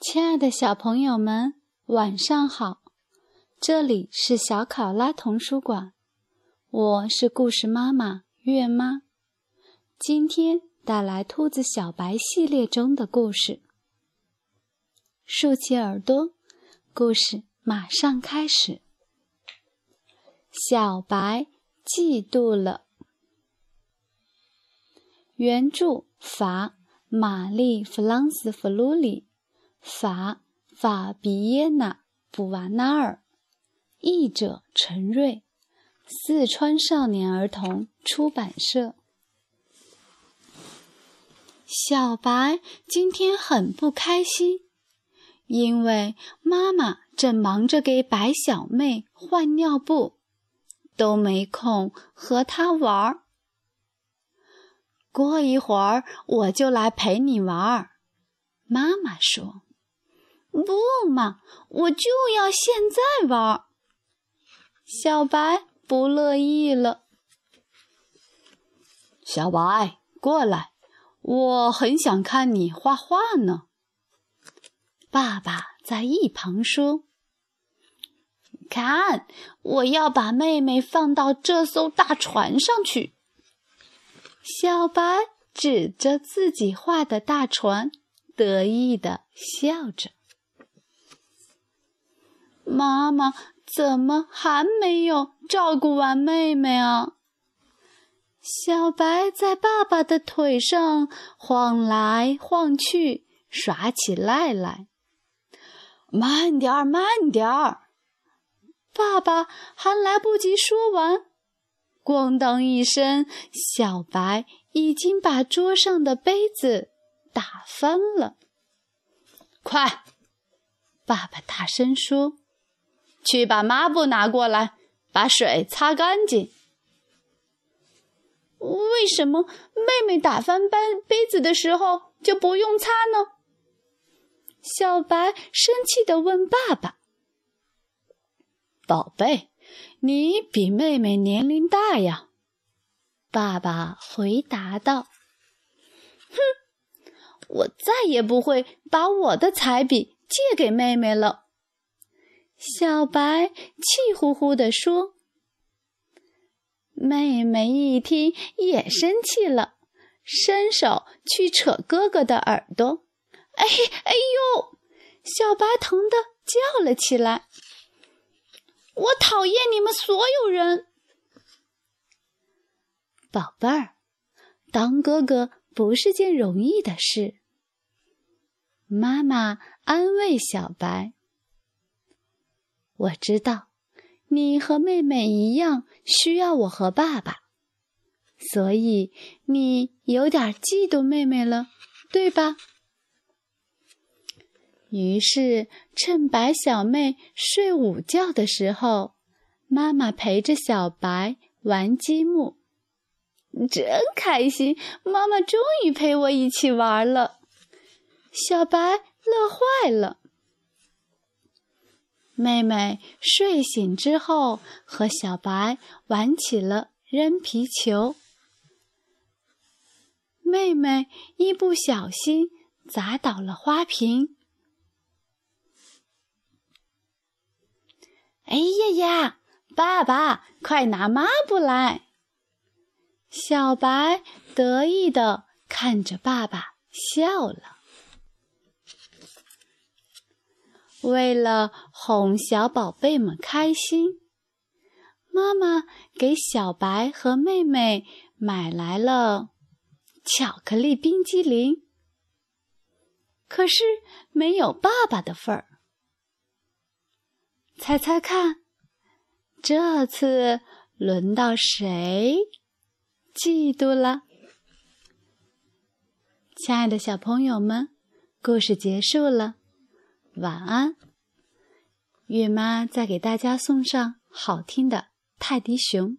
亲爱的小朋友们，晚上好！这里是小考拉童书馆，我是故事妈妈月妈。今天带来兔子小白系列中的故事。竖起耳朵，故事马上开始。小白嫉妒了。原著法玛丽·弗朗斯·弗鲁里，法法比耶娜·布瓦纳尔，译者陈瑞，四川少年儿童出版社。小白今天很不开心，因为妈妈正忙着给白小妹换尿布，都没空和她玩儿。过一会儿我就来陪你玩儿，妈妈说。不嘛，我就要现在玩儿。小白不乐意了。小白，过来。我很想看你画画呢。爸爸在一旁说：“看，我要把妹妹放到这艘大船上去。”小白指着自己画的大船，得意的笑着。妈妈怎么还没有照顾完妹妹啊？小白在爸爸的腿上晃来晃去，耍起赖来。慢点儿，慢点儿！爸爸还来不及说完，咣当一声，小白已经把桌上的杯子打翻了。快！爸爸大声说：“去把抹布拿过来，把水擦干净。”为什么妹妹打翻杯杯子的时候就不用擦呢？小白生气地问爸爸：“宝贝，你比妹妹年龄大呀。”爸爸回答道：“哼，我再也不会把我的彩笔借给妹妹了。”小白气呼呼地说。妹妹一听也生气了，伸手去扯哥哥的耳朵。哎嘿哎呦！小白疼的叫了起来。我讨厌你们所有人！宝贝儿，当哥哥不是件容易的事。妈妈安慰小白：“我知道。”你和妹妹一样需要我和爸爸，所以你有点嫉妒妹妹了，对吧？于是，趁白小妹睡午觉的时候，妈妈陪着小白玩积木，真开心！妈妈终于陪我一起玩了，小白乐坏了。妹妹睡醒之后，和小白玩起了扔皮球。妹妹一不小心砸倒了花瓶。哎呀呀！爸爸，快拿抹布来！小白得意的看着爸爸笑了。为了哄小宝贝们开心，妈妈给小白和妹妹买来了巧克力冰激凌。可是没有爸爸的份儿。猜猜看，这次轮到谁嫉妒了？亲爱的小朋友们，故事结束了。晚安，月妈再给大家送上好听的泰迪熊。